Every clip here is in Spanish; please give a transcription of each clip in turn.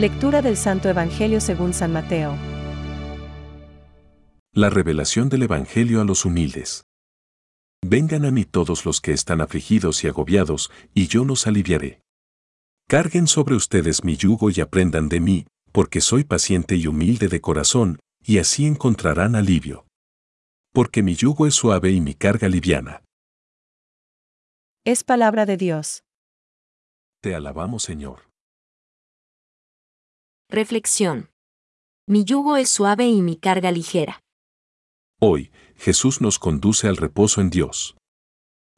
Lectura del Santo Evangelio según San Mateo. La revelación del Evangelio a los humildes. Vengan a mí todos los que están afligidos y agobiados, y yo los aliviaré. Carguen sobre ustedes mi yugo y aprendan de mí, porque soy paciente y humilde de corazón, y así encontrarán alivio. Porque mi yugo es suave y mi carga liviana. Es palabra de Dios. Te alabamos, Señor. Reflexión. Mi yugo es suave y mi carga ligera. Hoy, Jesús nos conduce al reposo en Dios.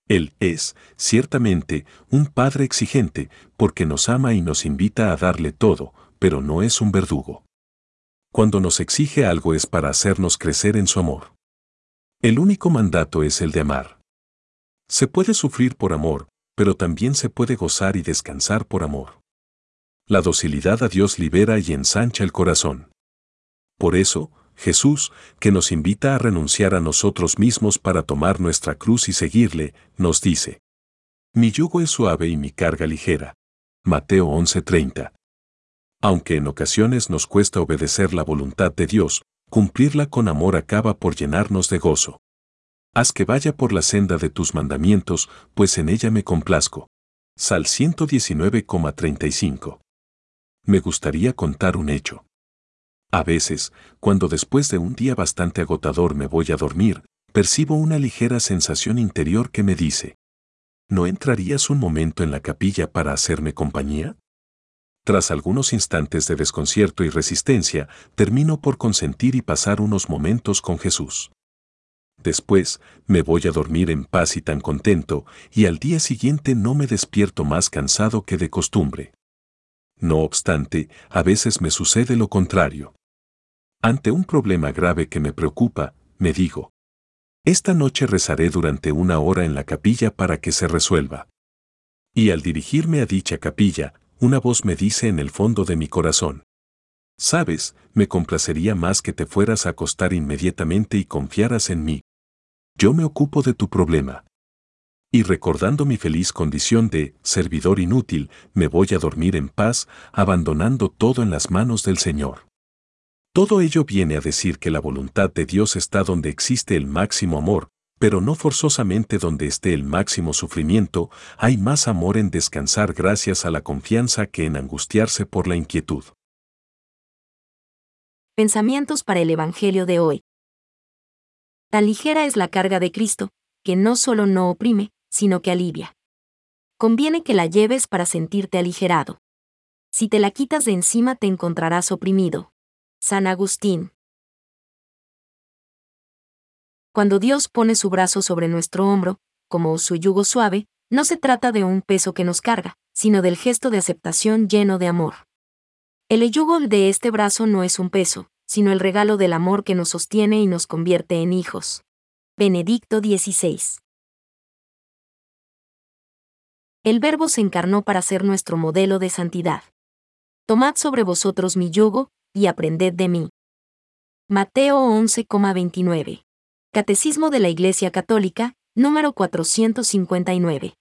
Él es, ciertamente, un Padre exigente, porque nos ama y nos invita a darle todo, pero no es un verdugo. Cuando nos exige algo es para hacernos crecer en su amor. El único mandato es el de amar. Se puede sufrir por amor, pero también se puede gozar y descansar por amor. La docilidad a Dios libera y ensancha el corazón. Por eso, Jesús, que nos invita a renunciar a nosotros mismos para tomar nuestra cruz y seguirle, nos dice, Mi yugo es suave y mi carga ligera. Mateo 11:30. Aunque en ocasiones nos cuesta obedecer la voluntad de Dios, cumplirla con amor acaba por llenarnos de gozo. Haz que vaya por la senda de tus mandamientos, pues en ella me complazco. Sal 119,35. Me gustaría contar un hecho. A veces, cuando después de un día bastante agotador me voy a dormir, percibo una ligera sensación interior que me dice, ¿no entrarías un momento en la capilla para hacerme compañía? Tras algunos instantes de desconcierto y resistencia, termino por consentir y pasar unos momentos con Jesús. Después, me voy a dormir en paz y tan contento, y al día siguiente no me despierto más cansado que de costumbre. No obstante, a veces me sucede lo contrario. Ante un problema grave que me preocupa, me digo, esta noche rezaré durante una hora en la capilla para que se resuelva. Y al dirigirme a dicha capilla, una voz me dice en el fondo de mi corazón, Sabes, me complacería más que te fueras a acostar inmediatamente y confiaras en mí. Yo me ocupo de tu problema. Y recordando mi feliz condición de servidor inútil, me voy a dormir en paz, abandonando todo en las manos del Señor. Todo ello viene a decir que la voluntad de Dios está donde existe el máximo amor, pero no forzosamente donde esté el máximo sufrimiento, hay más amor en descansar gracias a la confianza que en angustiarse por la inquietud. Pensamientos para el Evangelio de hoy. Tan ligera es la carga de Cristo, que no solo no oprime, sino que alivia. Conviene que la lleves para sentirte aligerado. Si te la quitas de encima te encontrarás oprimido. San Agustín. Cuando Dios pone su brazo sobre nuestro hombro, como su yugo suave, no se trata de un peso que nos carga, sino del gesto de aceptación lleno de amor. El yugo de este brazo no es un peso, sino el regalo del amor que nos sostiene y nos convierte en hijos. Benedicto XVI. El Verbo se encarnó para ser nuestro modelo de santidad. Tomad sobre vosotros mi yugo, y aprended de mí. Mateo 11,29. Catecismo de la Iglesia Católica, número 459.